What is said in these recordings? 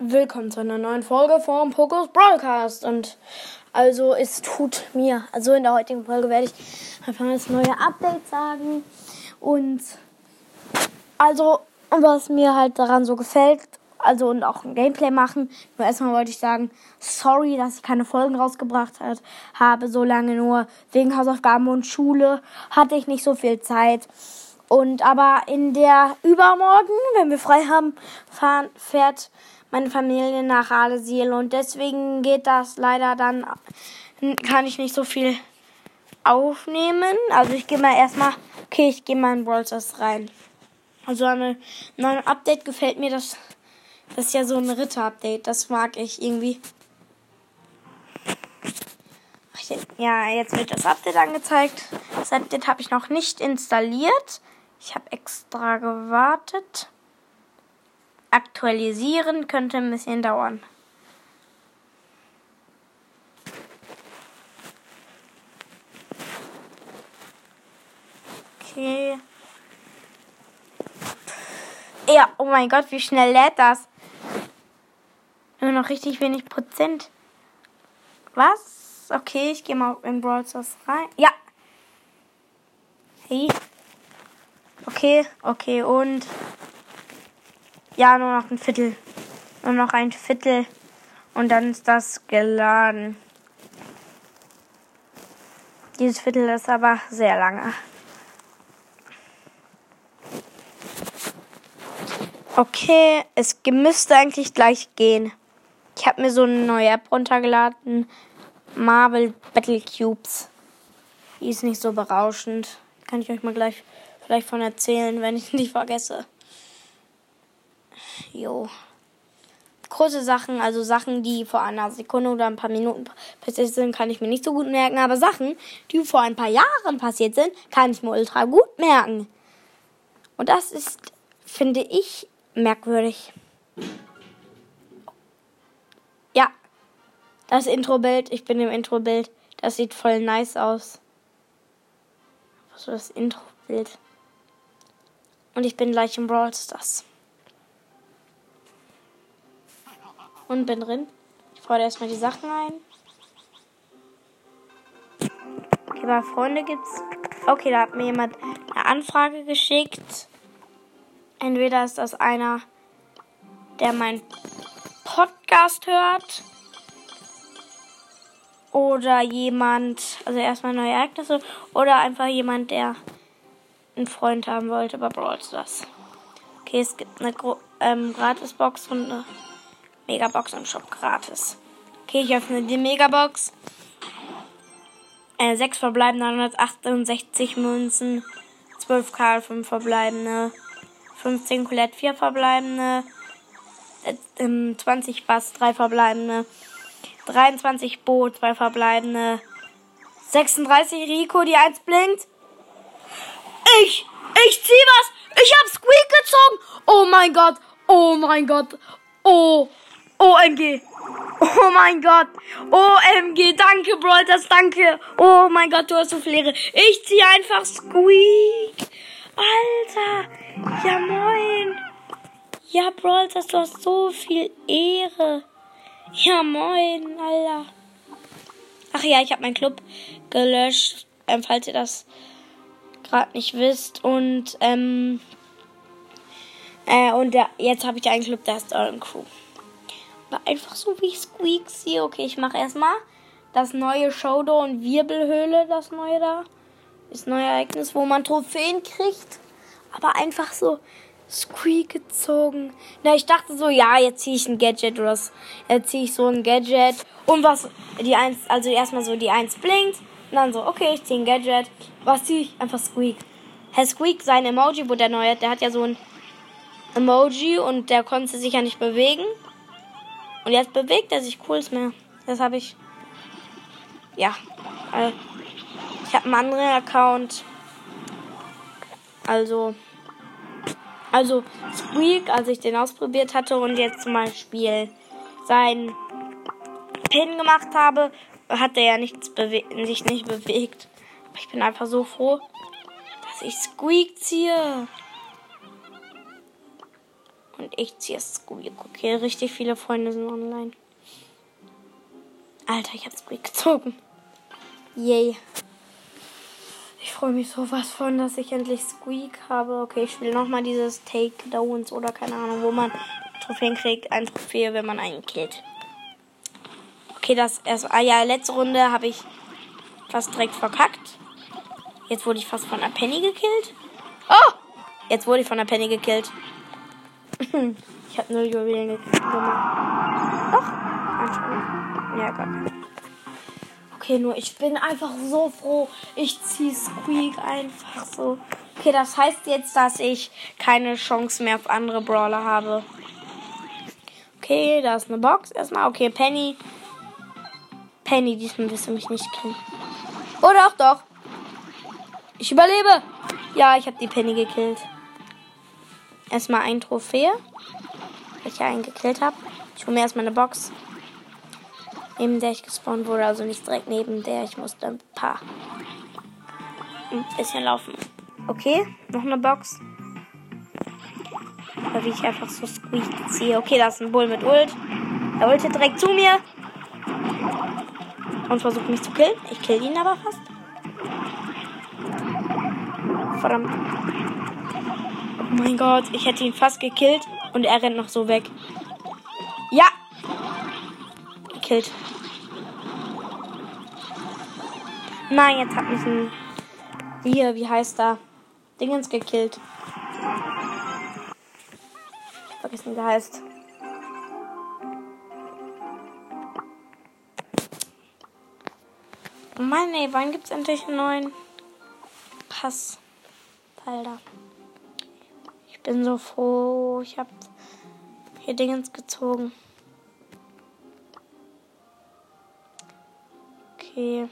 willkommen zu einer neuen Folge vom Pokus Broadcast. Und also es tut mir, also in der heutigen Folge werde ich einfach das neue Update sagen. Und also, was mir halt daran so gefällt, also und auch ein Gameplay machen. Nur erstmal wollte ich sagen, sorry, dass ich keine Folgen rausgebracht hat, habe, so lange nur wegen Hausaufgaben und Schule hatte ich nicht so viel Zeit. Und aber in der übermorgen, wenn wir frei haben, fahren, fährt meine Familie nach Aalesil und deswegen geht das leider dann, kann ich nicht so viel aufnehmen. Also ich gehe mal erstmal, okay, ich gehe mal in Brawl rein. Also an einem Update gefällt mir das, das ist ja so ein Ritter-Update, das mag ich irgendwie. Ja, jetzt wird das Update angezeigt. Das Update habe ich noch nicht installiert. Ich habe extra gewartet. Aktualisieren könnte ein bisschen dauern. Okay. Ja, oh mein Gott, wie schnell lädt das? Nur noch richtig wenig Prozent. Was? Okay, ich gehe mal in Brawl Stars rein. Ja. Hey. Okay, okay, und ja, nur noch ein Viertel. Nur noch ein Viertel. Und dann ist das geladen. Dieses Viertel ist aber sehr lange. Okay, es müsste eigentlich gleich gehen. Ich habe mir so eine neue App runtergeladen. Marvel Battle Cubes. Die ist nicht so berauschend. Kann ich euch mal gleich vielleicht von erzählen, wenn ich nicht vergesse. Jo. Große Sachen, also Sachen, die vor einer Sekunde oder ein paar Minuten passiert sind, kann ich mir nicht so gut merken. Aber Sachen, die vor ein paar Jahren passiert sind, kann ich mir ultra gut merken. Und das ist, finde ich, merkwürdig. Ja. Das Intro-Bild, ich bin im Intro-Bild. Das sieht voll nice aus. Ist das Intro-Bild? Und ich bin gleich im Brawl Stars. Und bin drin. Ich fordere erstmal die Sachen ein. Okay, bei Freunde gibt's. Okay, da hat mir jemand eine Anfrage geschickt. Entweder ist das einer, der meinen Podcast hört. Oder jemand, also erstmal neue Ereignisse. Oder einfach jemand, der einen Freund haben wollte bei Brawl Stars. Okay, es gibt eine Gro ähm, Gratisbox und eine Megabox im Shop gratis. Okay, ich öffne die Megabox. Äh, 6 verbleibende 168 Münzen. 12 Karl, 5 verbleibende. 15 Colette, 4 verbleibende. Äh, 20 Bass, 3 verbleibende. 23 Bo, 2 verbleibende. 36 Rico, die 1 blinkt. Ich, ich zieh was. Ich hab Squeak gezogen. Oh mein Gott. Oh mein Gott. Oh. OMG. Oh mein Gott. OMG. Danke, Brawlers. Danke. Oh mein Gott, du hast so viel Ehre. Ich zieh einfach Squeak. Alter. Ja, moin. Ja, Brawlers, du hast so viel Ehre. Ja, moin, Alter. Ach ja, ich habe meinen Club gelöscht. Ähm, falls ihr das gerade nicht wisst. Und, ähm, äh, und der, jetzt habe ich einen Club, der ist Euren Crew. Einfach so wie Squeak sehe. Okay, ich mache erstmal das neue Showdown Wirbelhöhle, das neue da. Das neue Ereignis, wo man Trophäen kriegt. Aber einfach so Squeak gezogen. Na, ich dachte so, ja, jetzt ziehe ich ein Gadget oder so. Jetzt ziehe ich so ein Gadget. Und was, die eins, also erstmal so die eins blinkt. Und dann so, okay, ich ziehe ein Gadget. Was ziehe ich? Einfach Squeak. Herr Squeak, sein Emoji wurde erneuert. Der hat ja so ein Emoji und der konnte sich ja nicht bewegen. Und jetzt bewegt er sich cool mehr. Das habe ich. Ja. Äh, ich habe einen anderen Account. Also. Also Squeak, als ich den ausprobiert hatte und jetzt zum Beispiel sein Pin gemacht habe, hat er ja nichts sich nicht bewegt. Aber ich bin einfach so froh, dass ich Squeak ziehe. Und ich ziehe Squeak. Okay, richtig viele Freunde sind online. Alter, ich habe Squeak gezogen. Yay. Ich freue mich sowas von, dass ich endlich Squeak habe. Okay, ich spiele nochmal dieses Takedowns oder keine Ahnung, wo man Trophäen kriegt. Ein Trophäe, wenn man einen killt. Okay, das erst. Ah ja, letzte Runde habe ich fast direkt verkackt. Jetzt wurde ich fast von einer Penny gekillt. Oh! Jetzt wurde ich von einer Penny gekillt. Ich habe null Juwelen gekriegt. Doch, anscheinend. Ja, Gott. Okay, nur ich bin einfach so froh. Ich ziehe Squeak einfach so. Okay, das heißt jetzt, dass ich keine Chance mehr auf andere Brawler habe. Okay, da ist eine Box erstmal. Okay, Penny. Penny, diesmal wirst du mich nicht kennen. Oh doch, doch. Ich überlebe. Ja, ich habe die Penny gekillt. Erstmal ein Trophäe. Weil ich ja einen gekillt habe. Ich hole mir erstmal eine Box. Neben der ich gespawnt wurde. Also nicht direkt neben der. Ich musste ein paar. Ein bisschen laufen. Okay, noch eine Box. Oder wie ich einfach so squeak ziehe. Okay, da ist ein Bull mit Ult. Er ultet direkt zu mir. Und versucht mich zu killen. Ich kill ihn aber fast. Verdammt. Mein Gott, ich hätte ihn fast gekillt und er rennt noch so weg. Ja! Gekillt. Nein, jetzt hat mich ein. Hier, wie heißt da? Dingens gekillt. Vergessen, wie der heißt. Oh Mann, ey, wann gibt's endlich einen neuen Pass? Alter. Ich bin so froh. Ich hab hier Dingens gezogen. Okay.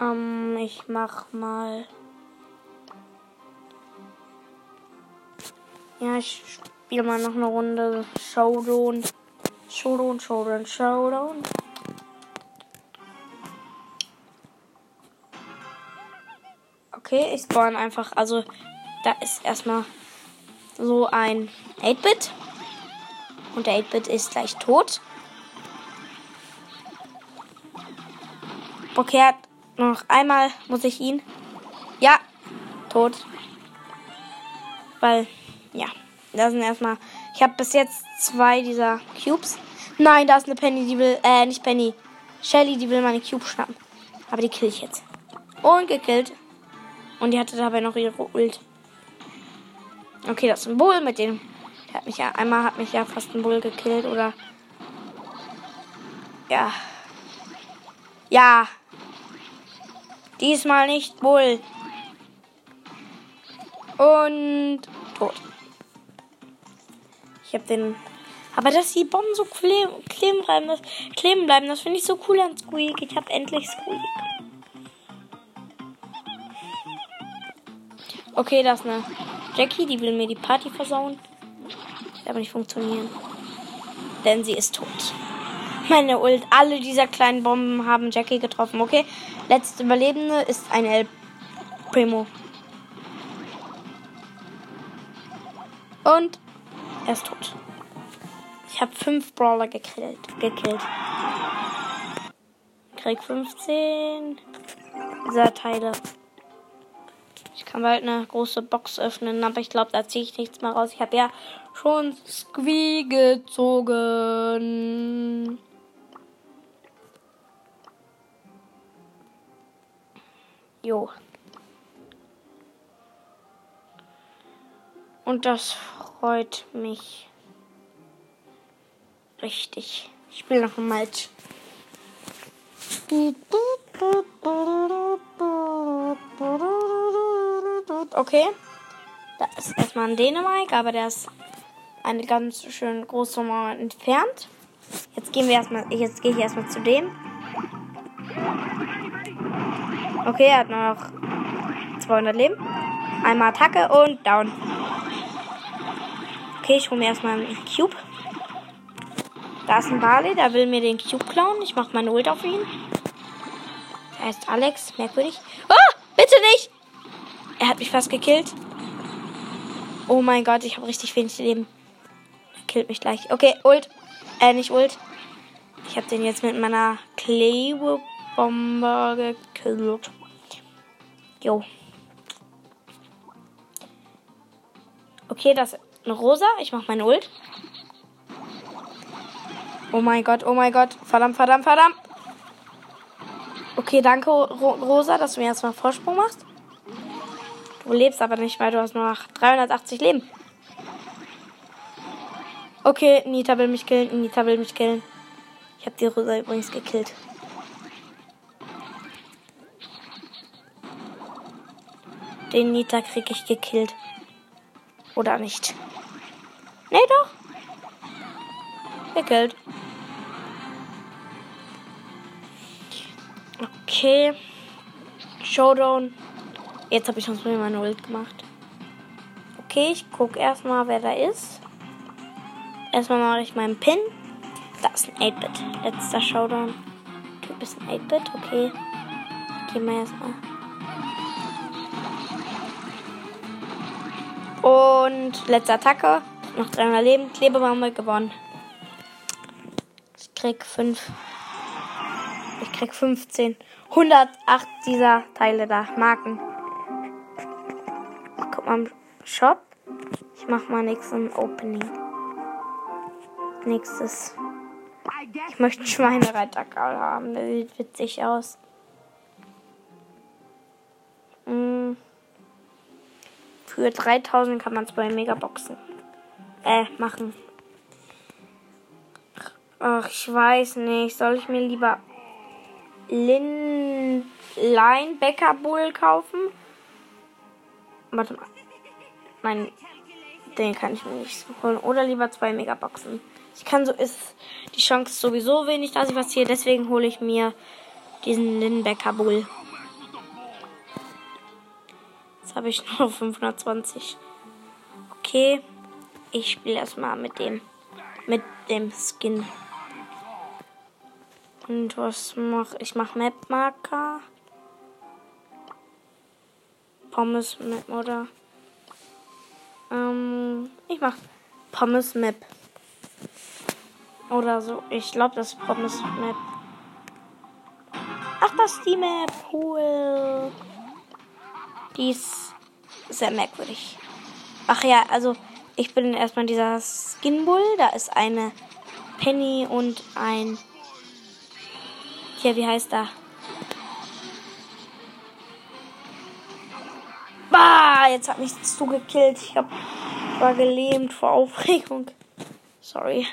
Ähm, ich mach mal. Ja, ich spiele mal noch eine Runde Showdown. Showdown, Showdown, Showdown. Okay, ich spawn einfach. Also, da ist erstmal so ein 8-Bit. Und der 8-Bit ist gleich tot. Okay, noch einmal muss ich ihn. Ja, tot. Weil, ja, da sind erstmal. Ich habe bis jetzt zwei dieser Cubes. Nein, da ist eine Penny, die will. Äh, nicht Penny. Shelly, die will meine Cube schnappen. Aber die kill ich jetzt. Und gekillt. Und die hatte dabei noch ihre Ult. Okay, das Bull mit dem. Der hat mich ja. Einmal hat mich ja fast ein Bull gekillt, oder? Ja. Ja. Diesmal nicht Bull. Und tot. Ich hab den. Aber dass die Bomben so kleben, bleiben, das, kleben bleiben, das finde ich so cool an Squeak. Ich hab endlich Squeak. Okay, das eine Jackie, die will mir die Party versauen. Das aber nicht funktionieren. Denn sie ist tot. Meine Ult, alle dieser kleinen Bomben haben Jackie getroffen. Okay, letzte Überlebende ist ein El Primo. Und er ist tot. Ich habe fünf Brawler gekillt. gekillt. Krieg 15 dieser Teile. Ich kann bald eine große Box öffnen, aber ich glaube, da ziehe ich nichts mehr raus. Ich habe ja schon Squee gezogen. Jo. Und das freut mich richtig. Ich spiele noch ein Match. Okay. Da ist erstmal ein Dänemark, aber der ist eine ganz schön große Mauer entfernt. Jetzt gehen wir erstmal, jetzt gehe ich erstmal zu dem. Okay, er hat nur noch 200 Leben. Einmal Attacke und down. Okay, ich hole mir erstmal einen Cube. Da ist ein Barley, der will mir den Cube klauen. Ich mache meine Ult auf ihn. Der heißt Alex, merkwürdig. Oh, bitte nicht! Er hat mich fast gekillt. Oh mein Gott, ich habe richtig wenig Leben. Killt mich gleich. Okay, Ult. Äh, nicht Ult. Ich habe den jetzt mit meiner Klebebombe gekillt. Jo. Okay, das ist eine Rosa. Ich mache meine Ult. Oh mein Gott, oh mein Gott. Verdammt, verdammt, verdammt. Okay, danke, Ro Rosa, dass du mir erstmal Vorsprung machst. Du lebst aber nicht, weil du hast nur noch 380 Leben. Okay, Nita will mich killen. Nita will mich killen. Ich habe die Rosa übrigens gekillt. Den Nita kriege ich gekillt. Oder nicht? Nee, doch. Gekillt. Okay. Showdown. Jetzt habe ich uns mir meine Ult gemacht. Okay, ich gucke erstmal, wer da ist. Erstmal mache ich meinen Pin. Da ist ein 8-Bit. Letzter Showdown. Du bist ein 8-Bit, okay. Gehen wir erstmal. Und letzte Attacke. Noch 300 Leben. Klebebombe gewonnen. Ich krieg 5. Ich krieg 15. 108 dieser Teile da. Marken. Im Shop. Ich mach mal nächsten Opening. Nächstes. Ich möchte einen Schweinereiterkarl haben. Der sieht witzig aus. Mm. Für 3000 kann man zwei Megaboxen äh, machen. Ach, ich weiß nicht. Soll ich mir lieber Lin Linebacker Bull kaufen? Warte mal. Nein, den kann ich mir nicht holen. Oder lieber zwei Megaboxen. Ich kann so, ist die Chance sowieso wenig, dass ich was hier. Deswegen hole ich mir diesen Linebacker Bull. Jetzt habe ich nur 520. Okay. Ich spiele erstmal mit dem. Mit dem Skin. Und was mache ich? mache Map-Marker. Pommes Map oder? Ähm, ich mache Pommes Map. Oder so. Ich glaube, das ist Pommes Map. Ach, das ist die Map. Cool. Die ist sehr merkwürdig. Ach ja, also ich bin erstmal dieser Skinbull. Da ist eine Penny und ein hier, wie heißt er? Jetzt hat mich zugekillt. Ich hab, war gelähmt vor Aufregung. Sorry.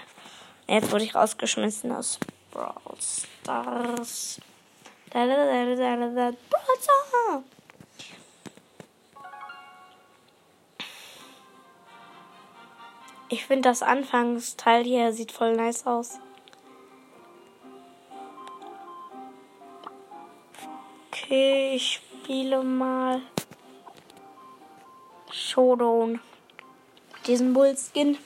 Jetzt wurde ich rausgeschmissen aus Brawl Stars. Da, da, da, da, da, da, Brawl Stars. Ich finde das Anfangsteil hier sieht voll nice aus. Okay, ich spiele mal Showdown. Diesen Bullskin.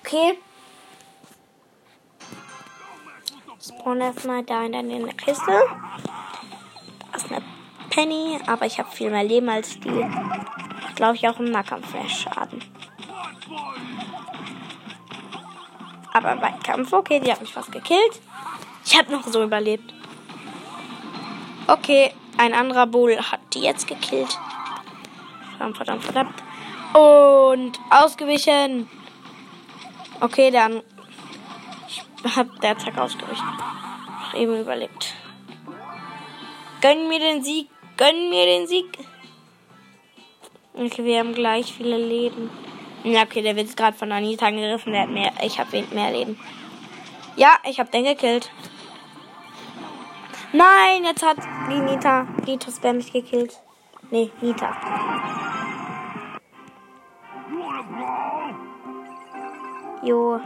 Okay. Spawn erstmal da in der Kiste. Das ist eine Penny, aber ich habe viel mehr Leben als die. Glaube ich auch im Nahkampf mehr Schaden. Aber bei Kampf, okay, die hat mich fast gekillt. Ich habe noch so überlebt. Okay, ein anderer Bull hat die jetzt gekillt. Verdammt, verdammt, verdammt. Und ausgewichen. Okay, dann. Ich hab der Attack ausgewichen. Eben überlebt. Gönn mir den Sieg. Gönn mir den Sieg. Okay, wir haben gleich viele Leben. Ja, okay, der wird gerade von Anita angegriffen. Der hat mehr. Ich habe mehr Leben. Ja, ich habe den gekillt. Nein, jetzt hat die Nita. Nita Spam mich gekillt. Nee, Nita. Jo.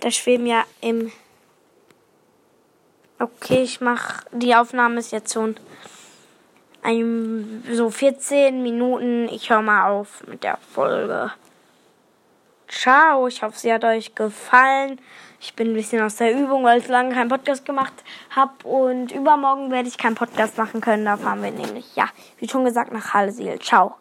Da schweben ja im. Okay, ich mach. Die Aufnahme ist jetzt schon ein, so 14 Minuten. Ich höre mal auf mit der Folge. Ciao, ich hoffe, sie hat euch gefallen. Ich bin ein bisschen aus der Übung, weil ich lange keinen Podcast gemacht habe. Und übermorgen werde ich keinen Podcast machen können. Da fahren wir nämlich, ja, wie schon gesagt, nach Hallesiel. Ciao.